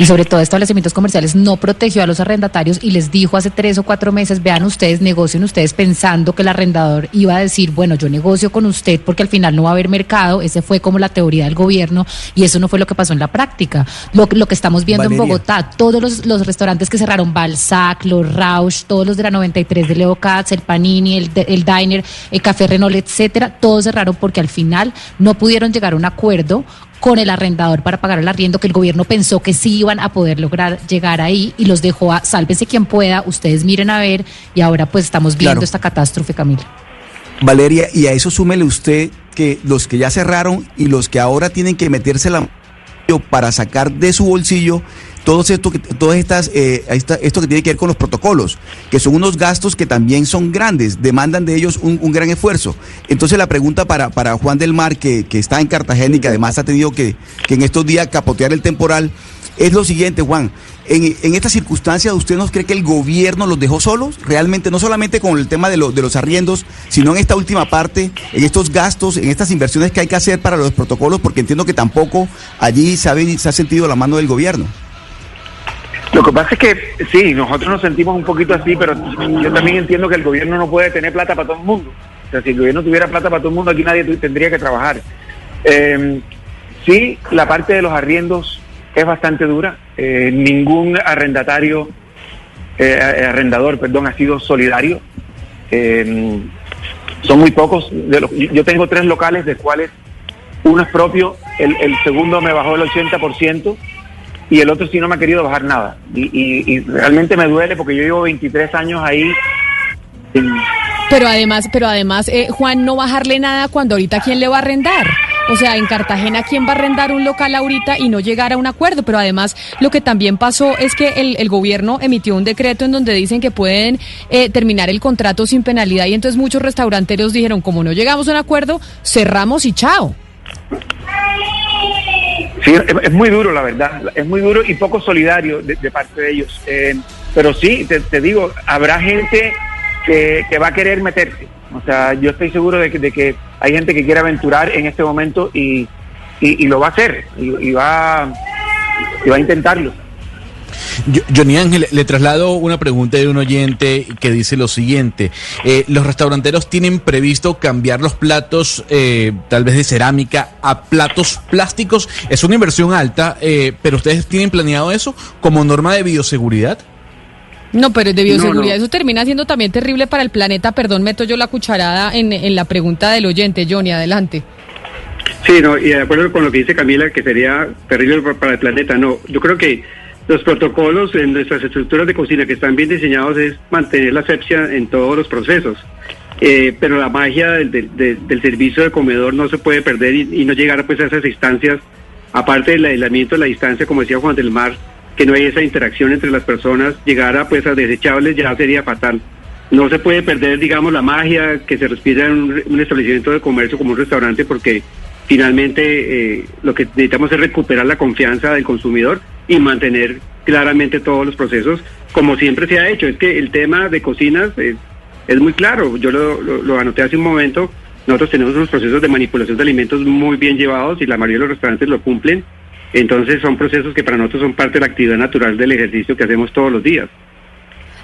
S7: Y sobre todo establecimientos comerciales no protegió a los arrendatarios y les dijo hace tres o cuatro meses, vean ustedes, negocien ustedes pensando que el arrendador iba a decir, bueno, yo negocio con usted porque al final no va a haber mercado. Ese fue como la teoría del gobierno y eso no fue lo que pasó en la práctica. Lo, lo que estamos viendo
S9: Valeria.
S7: en Bogotá, todos los, los restaurantes que cerraron, Balzac, los Rausch, todos los de la 93 de Leo Katz, el Panini, el, el Diner, el Café Renault, etcétera, todos cerraron porque al final no pudieron llegar a un acuerdo con el arrendador para pagar el arriendo que el gobierno pensó que sí iban a poder lograr llegar ahí y los dejó a sálvese quien pueda, ustedes miren a ver y ahora pues estamos viendo
S9: Claro.
S7: esta catástrofe, Camila.
S9: Valeria, y a eso súmele usted que los que ya cerraron y los que ahora tienen que meterse la mano para sacar de su bolsillo todo esto que todas estas eh, esto que tiene que ver con los protocolos, que son unos gastos que también son grandes, demandan de ellos un, gran esfuerzo. Entonces la pregunta para, para Juan del Mar, que, que está en Cartagena y que además ha tenido que, en estos días capotear el temporal, es lo siguiente, Juan. En, en esta circunstancia, ¿usted nos cree que el gobierno los dejó solos? Realmente, no solamente con el tema de, lo- de los arriendos, sino en esta última parte, en estos gastos, en estas inversiones que hay que hacer para los protocolos, porque entiendo que tampoco allí se ha, se ha sentido la mano del gobierno.
S10: Lo que pasa es que sí, nosotros nos sentimos un poquito así, pero yo también entiendo que el gobierno no puede tener plata para todo el mundo. O sea, si el gobierno tuviera plata para todo el mundo, aquí nadie tendría que trabajar. Eh, sí, la parte de los arriendos es bastante dura. Eh, ningún arrendatario, eh, arrendador, perdón, ha sido solidario. Eh, son muy pocos. Yo tengo tres locales, de cuales uno es propio, el, el segundo me bajó el 80% y el otro sí no me ha querido bajar nada. Y, y- realmente me duele porque yo llevo 23 años ahí.
S1: Pero además, pero además, eh, Juan, no bajarle nada cuando ahorita quién le va a arrendar. O sea, en Cartagena, ¿quién va a arrendar un local ahorita y no llegar a un acuerdo? Pero además, lo que también pasó es que el, el gobierno emitió un decreto en donde dicen que pueden eh, terminar el contrato sin penalidad y entonces muchos restauranteros dijeron, como no llegamos a un acuerdo, cerramos y chao.
S10: Sí, es, muy duro, la verdad. Es muy duro y poco solidario de, parte de ellos. Eh, pero sí, te, digo, habrá gente que, que va a querer meterse. O sea, yo estoy seguro de que, de que hay gente que quiere aventurar en este momento y, y, lo va a hacer. Y va, y va a intentarlo.
S2: Yo- Johnny Ángel, le traslado una pregunta de un oyente que dice lo siguiente. Eh, ¿Los restauranteros tienen previsto cambiar los platos, eh, tal vez de cerámica, a platos plásticos? Es una inversión alta, eh, pero ¿ustedes tienen planeado eso como norma de bioseguridad?
S1: No, pero de bioseguridad
S4: No, no.
S1: eso termina siendo también terrible para el planeta. Perdón, meto yo la cucharada en, en la pregunta del oyente, Johnny, adelante.
S4: Sí, no, y de acuerdo con lo que dice Camila, que sería terrible pa- para el planeta. No, yo creo que los protocolos en nuestras estructuras de cocina que están bien diseñados es mantener la asepsia en todos los procesos. Eh, pero la magia del, del- servicio de comedor no se puede perder y, y no llegar pues a esas instancias, aparte del aislamiento, la distancia, como decía Juan del Mar, que no hay esa interacción entre las personas, llegar a pues a desechables ya sería fatal. No se puede perder, digamos, la magia que se respira en un, un establecimiento de comercio como un restaurante porque finalmente eh, lo que necesitamos es recuperar la confianza del consumidor y mantener claramente todos los procesos como siempre se ha hecho. Es que el tema de cocinas es, muy claro, yo lo, lo- lo anoté hace un momento, nosotros tenemos unos procesos de manipulación de alimentos muy bien llevados y la mayoría de los restaurantes lo cumplen, entonces son procesos que para nosotros son parte de la actividad natural del ejercicio que hacemos todos los días.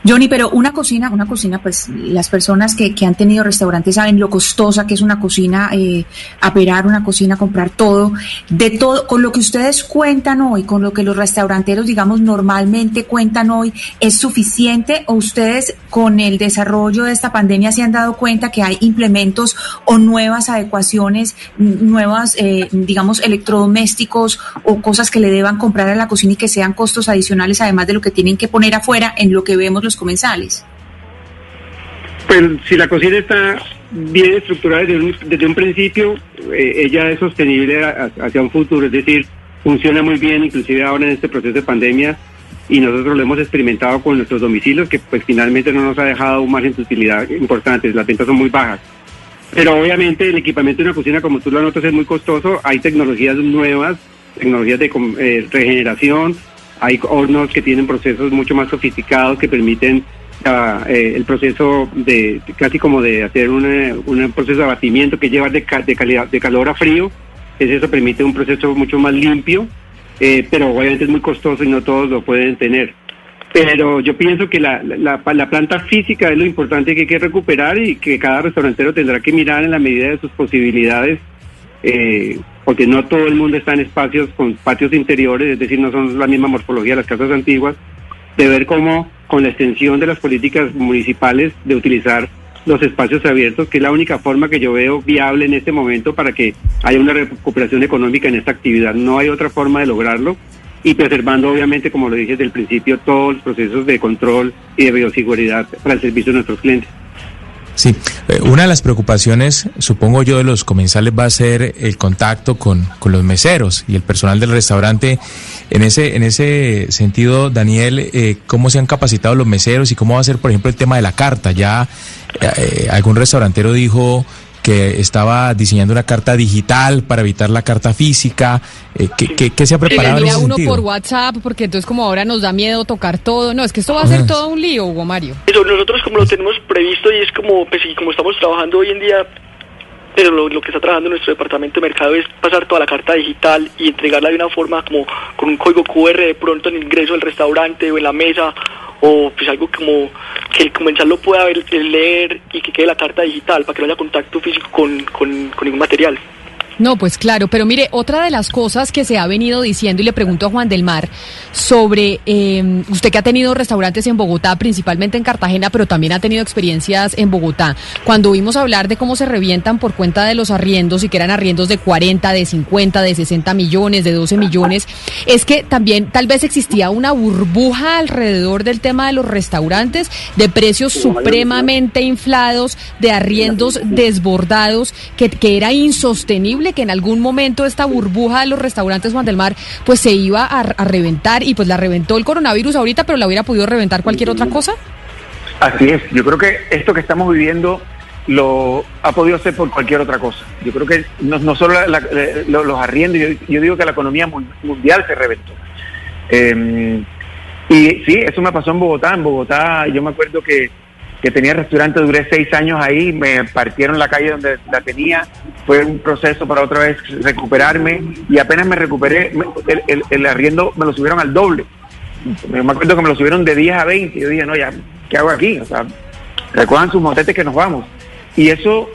S5: Johnny, pero una cocina, una cocina, pues las personas que, que han tenido restaurantes saben lo costosa que es una cocina, eh, aperar una cocina, comprar todo, de todo, con lo que ustedes cuentan hoy, con lo que los restauranteros, digamos, normalmente cuentan hoy, ¿es suficiente o ustedes con el desarrollo de esta pandemia se han dado cuenta que hay implementos o nuevas adecuaciones, nuevas, eh, digamos, electrodomésticos o cosas que le deban comprar a la cocina y que sean costos adicionales además de lo que tienen que poner afuera en lo que vemos los comensales?
S4: Pues si la cocina está bien estructurada desde un, desde un principio, eh, ella es sostenible a- hacia un futuro, es decir, funciona muy bien, inclusive ahora en este proceso de pandemia, y nosotros lo hemos experimentado con nuestros domicilios, que pues finalmente no nos ha dejado un margen de utilidad importante, las ventas son muy bajas. Pero obviamente el equipamiento de una cocina, como tú lo notas, es muy costoso, hay tecnologías nuevas, tecnologías de eh, regeneración, hay hornos que tienen procesos mucho más sofisticados que permiten ah, eh, el proceso de casi como de hacer una- un proceso de abatimiento que lleva de, de calidad de calor a frío. Es eso permite un proceso mucho más limpio eh, pero obviamente es muy costoso y no todos lo pueden tener. Pero yo pienso que la, la, la planta física es lo importante que hay que recuperar y que cada restaurantero tendrá que mirar en la medida de sus posibilidades eh, porque no todo el mundo está en espacios con patios interiores, es decir, no son la misma morfología de las casas antiguas, de ver cómo con la extensión de las políticas municipales de utilizar los espacios abiertos, que es la única forma que yo veo viable en este momento para que haya una recuperación económica en esta actividad. No hay otra forma de lograrlo y preservando, obviamente, como lo dije desde el principio, todos los procesos de control y de bioseguridad para el servicio de nuestros clientes.
S3: Sí, eh, una de las preocupaciones, supongo yo, de los comensales va a ser el contacto con, con los meseros y el personal del restaurante. En ese, en ese sentido, Daniel, eh, ¿cómo se han capacitado los meseros y cómo va a ser, por ejemplo, el tema de la carta? Ya eh, algún restaurantero dijo que estaba diseñando una carta digital para evitar la carta física. Eh, ¿qué, qué- qué se ha preparado en
S1: mira
S3: ese
S1: uno
S3: sentido?
S1: por WhatsApp, porque entonces como ahora nos da miedo tocar todo. No, es que esto va a ser todo un lío, Hugo Mario.
S6: Eso, nosotros como lo tenemos previsto y es como, pues, y como estamos trabajando hoy en día, pero lo, que está trabajando nuestro departamento de mercado es pasar toda la carta digital y entregarla de una forma como con un código QR de pronto en el ingreso del restaurante o en la mesa o pues algo como que el comensal lo pueda ver, leer y que quede la carta digital para que no haya contacto físico con, con ningún material.
S1: No, pues claro, pero mire, otra de las cosas que se ha venido diciendo, y le pregunto a Juan del Mar, sobre eh, usted que ha tenido restaurantes en Bogotá, principalmente en Cartagena, pero también ha tenido experiencias en Bogotá. Cuando oímos hablar de cómo se revientan por cuenta de los arriendos y que eran arriendos de 40, de 50, de 60 millones, de 12 millones, es que también tal vez existía una burbuja alrededor del tema de los restaurantes, de precios supremamente inflados, de arriendos desbordados, que, que era insostenible que en algún momento esta burbuja de los restaurantes Juan pues se iba a, reventar y pues la reventó el coronavirus ahorita, pero la hubiera podido reventar cualquier otra cosa.
S10: Así es, yo creo que esto que estamos viviendo lo ha podido ser por cualquier otra cosa. Yo creo que no, solo los arriendos, yo, yo digo que la economía mun- mundial se reventó. Eh, y sí, eso me pasó en Bogotá. En Bogotá yo me acuerdo que, que tenía restaurante, duré seis años ahí, me partieron la calle donde la tenía, fue un proceso para otra vez recuperarme y apenas me recuperé, el, arriendo me lo subieron al doble. Me acuerdo que me lo subieron de 10 a 20 y yo dije, no, ya, ¿qué hago aquí? O sea, recojan sus motetes que nos vamos. Y eso,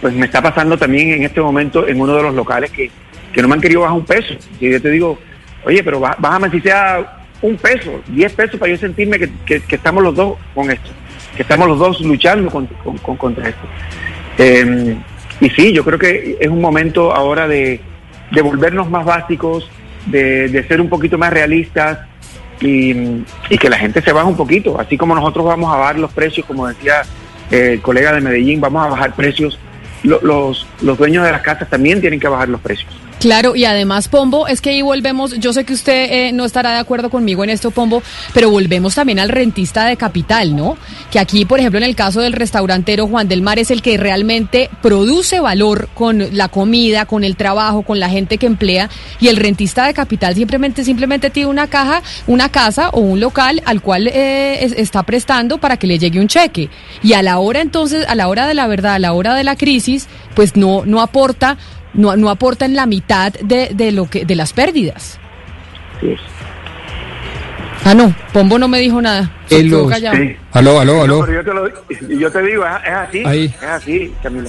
S10: pues me está pasando también en este momento en uno de los locales que, que no me han querido bajar un peso. Y yo te digo, oye, pero bá- bájame si sea un peso, 10 pesos para yo sentirme que, que- que estamos los dos con esto, que estamos los dos luchando con- con- con- contra esto. Eh, y sí, yo creo que es un momento ahora de, de volvernos más básicos, de, ser un poquito más realistas y, que la gente se baje un poquito, así como nosotros vamos a bajar los precios, como decía eh, el colega de Medellín, vamos a bajar precios, lo- los, los dueños de las casas también tienen que bajar los precios.
S1: Claro, y además, Pombo, es que ahí volvemos, yo sé que usted eh, no estará de acuerdo conmigo en esto, Pombo, pero volvemos también al rentista de capital, ¿no? Que aquí, por ejemplo, en el caso del restaurantero Juan del Mar es el que realmente produce valor con la comida, con el trabajo, con la gente que emplea, y el rentista de capital simplemente, simplemente tiene una caja, una casa o un local al cual eh, es- está prestando para que le llegue un cheque. Y a la hora entonces, a la hora de la verdad, a la hora de la crisis, pues no, no aporta no, no aportan la mitad de, de lo que de las pérdidas.
S10: Es.
S1: Ah, no, Pombo no me dijo nada.
S8: Los-.
S10: Sí.
S8: Aló, aló, aló.
S10: No, pero yo te, lo, yo te digo, es, es así,
S8: Ahí.
S10: es así, Camilo.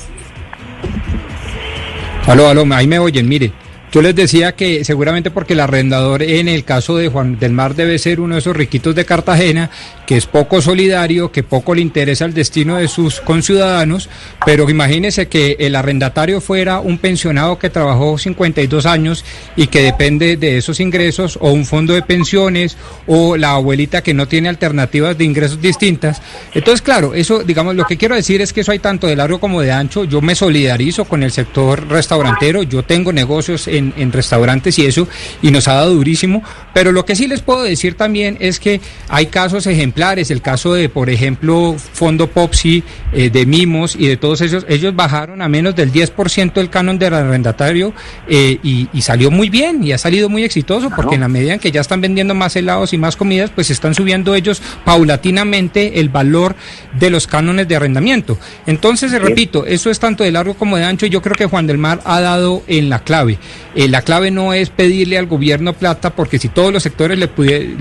S8: Aló, aló, ahí me oyen, mire. Yo les decía que seguramente porque el arrendador en el caso de Juan del Mar debe ser uno de esos riquitos de Cartagena, que es poco solidario, que poco le interesa el destino de sus conciudadanos, pero imagínese que el arrendatario fuera un pensionado que trabajó 52 años y que depende de esos ingresos, o un fondo de pensiones, o la abuelita que no tiene alternativas de ingresos distintas. Entonces, claro, eso, digamos, lo que quiero decir es que eso hay tanto de largo como de ancho. Yo me solidarizo con el sector restaurantero, yo tengo negocios en, en restaurantes y eso, y nos ha dado durísimo, pero lo que sí les puedo decir también es que hay casos ejemplares, el caso de, por ejemplo, Fondo Popsi, eh, de Mimos y de todos ellos, ellos bajaron a menos del 10% el canon del arrendatario eh, y, y salió muy bien y ha salido muy exitoso porque en la medida en que ya están vendiendo más helados y más comidas, pues están subiendo ellos paulatinamente el valor de los cánones de arrendamiento. Entonces, repito, eso es tanto de largo como de ancho y yo creo que Juan del Mar ha dado en la clave. Eh, la clave no es pedirle al gobierno plata porque si todos los sectores le,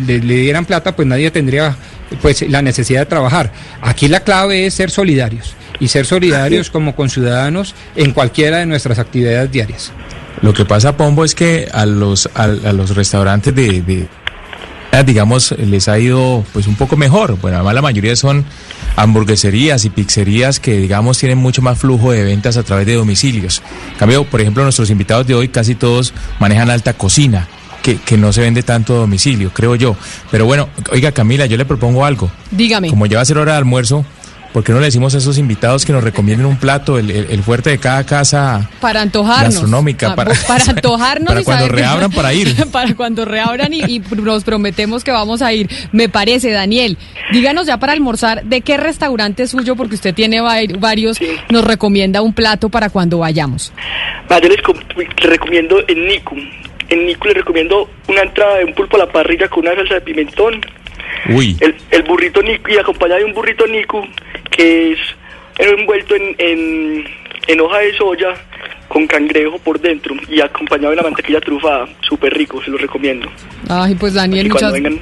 S8: le dieran plata, pues nadie tendría pues la necesidad de trabajar. Aquí la clave es ser solidarios y ser solidarios como conciudadanos en cualquiera de nuestras actividades diarias.
S3: Lo que pasa, Pombo, es que a los, a, a los restaurantes de, de- digamos, les ha ido pues un poco mejor. Bueno, además la mayoría son hamburgueserías y pizzerías que, digamos, tienen mucho más flujo de ventas a través de domicilios. En cambio, por ejemplo, nuestros invitados de hoy casi todos manejan alta cocina. Que, que no se vende tanto a domicilio, creo yo. Pero bueno, oiga Camila, yo le propongo algo.
S1: Dígame.
S3: Como ya va a ser hora de almuerzo, ¿por qué no le decimos a esos invitados que nos recomienden un plato, el, el- el fuerte de cada casa
S1: Para antojarnos.
S3: Gastronómica,
S1: Ah,
S3: para-
S1: para antojarnos.
S3: para
S1: y
S3: cuando
S1: saber
S3: reabran, para ir. <laughs>
S1: para cuando reabran y, y nos prometemos que vamos a ir. Me parece, Daniel. Díganos ya para almorzar, ¿de qué restaurante suyo, porque usted tiene varios, nos recomienda un plato para cuando vayamos?
S6: Va, yo les, com- les recomiendo en Niku. En Niku les recomiendo una entrada de un pulpo a la parrilla con una salsa de pimentón.
S3: Uy.
S6: El, el burrito Niku y acompañado de un burrito Niku que es envuelto en, en, en hoja de soya con cangrejo por dentro y acompañado de una mantequilla trufada. Súper rico, se lo recomiendo.
S1: Ay, pues Daniel, muchas,
S6: vengan,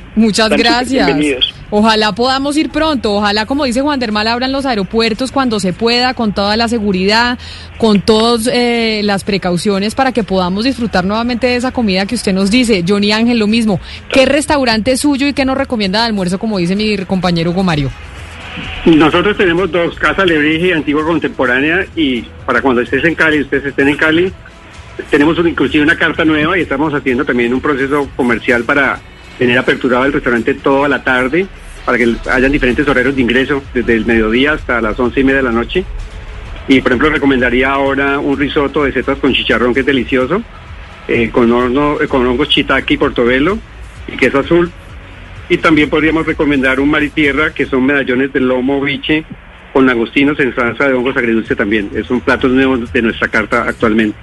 S1: gracias.
S6: bienvenidos.
S1: Ojalá podamos ir pronto, ojalá, como dice Juan Dermal, abran los aeropuertos cuando se pueda, con toda la seguridad, con todas eh, las precauciones para que podamos disfrutar nuevamente de esa comida que usted nos dice. Johnny Ángel, lo mismo. ¿Qué restaurante es suyo y qué nos recomienda de almuerzo, como dice mi compañero Hugo Mario?
S4: Nosotros tenemos dos, Casa Lebrige y Antigua Contemporánea, y para cuando estés en Cali, ustedes estén en Cali, tenemos un- inclusive una carta nueva y estamos haciendo también un proceso comercial para tener aperturado el restaurante toda la tarde, para que hayan diferentes horarios de ingreso, desde el mediodía hasta las once y media de la noche. Y por ejemplo recomendaría ahora un risotto de setas con chicharrón que es delicioso, eh, con horno, eh, con hongos shiitake y portobelo y queso azul. Y también podríamos recomendar un mar y tierra, que son medallones de lomo biche con agostinos en salsa de hongos agridulce también. Es un plato nuevo de nuestra carta actualmente.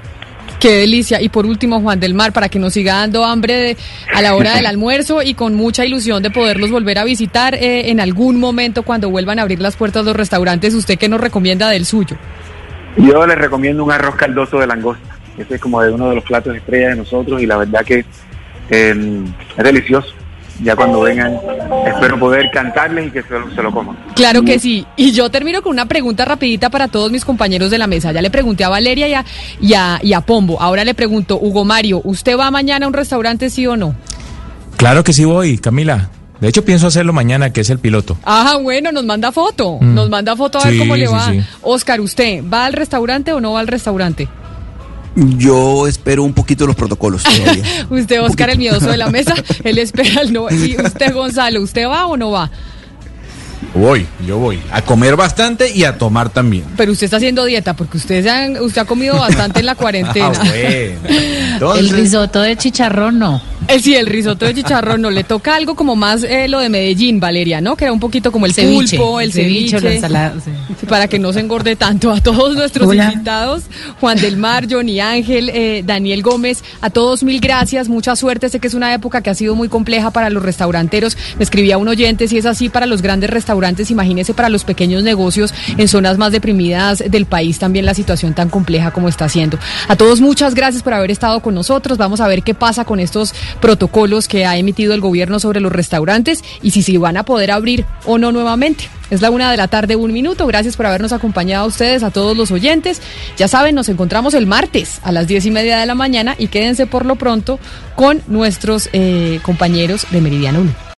S1: Qué delicia. Y por último, Juan del Mar, para que nos siga dando hambre de- a la hora del <laughs> almuerzo y con mucha ilusión de poderlos volver a visitar eh, en algún momento cuando vuelvan a abrir las puertas de los restaurantes. ¿Usted qué nos recomienda del suyo?
S10: Yo les recomiendo un arroz caldoso de langosta. Ese es como de uno de los platos estrella de nosotros y la verdad que eh, es delicioso. Ya cuando vengan, espero poder cantarles y que se lo, se lo coman.
S1: Claro que sí. Y yo termino con una pregunta rapidita para todos mis compañeros de la mesa. Ya le pregunté a Valeria y a, y a, y a Pombo. Ahora le pregunto, Hugo Mario, ¿usted va mañana a un restaurante sí o no?
S3: Claro que sí voy, Camila. De hecho, pienso hacerlo mañana, que es el piloto.
S1: Ah, bueno, nos manda foto.
S3: Mm.
S1: Nos manda foto a ver cómo le
S3: sí,
S1: va.
S3: sí.
S1: Oscar, ¿usted va al restaurante o no va al restaurante?
S9: Yo espero un poquito los protocolos todavía. <laughs>
S1: Usted, Oscar, el miedoso de la mesa, <laughs> él espera el no. Y usted, Gonzalo, ¿usted va o no va?
S2: Voy, yo voy. A comer bastante y a tomar también.
S1: Pero usted está haciendo dieta porque usted, se han- usted ha comido bastante en la <laughs> cuarentena.
S2: Ah, bueno.
S7: El risotto de chicharrón no.
S1: Eh, sí, el risotto de chicharrón no le toca algo como más eh, lo de Medellín, Valeria, ¿no? Que era un poquito como el
S7: Ceviche,
S1: pulpo, el
S7: el ceviche,
S1: ceviche.
S7: la ensalada.
S1: Sí, Para que no se engorde tanto a todos nuestros
S5: Hola.
S1: invitados, Juan del Mar, Johnny Ángel, eh, Daniel Gómez, a todos mil gracias, mucha suerte. Sé que es una época que ha sido muy compleja para los restauranteros. Me escribía un oyente, si es así para los grandes restaurantes, imagínese para los pequeños negocios en zonas más deprimidas del país también la situación tan compleja como está siendo. A todos muchas gracias por haber estado con nosotros. Vamos a ver qué pasa con estos protocolos que ha emitido el gobierno sobre los restaurantes y si se van a poder abrir o no nuevamente. Es la una de la tarde, un minuto. Gracias por habernos acompañado a ustedes, a todos los oyentes. Ya saben, nos encontramos el martes a las diez y media de la mañana y quédense por lo pronto con nuestros eh, compañeros de Meridiano Blue.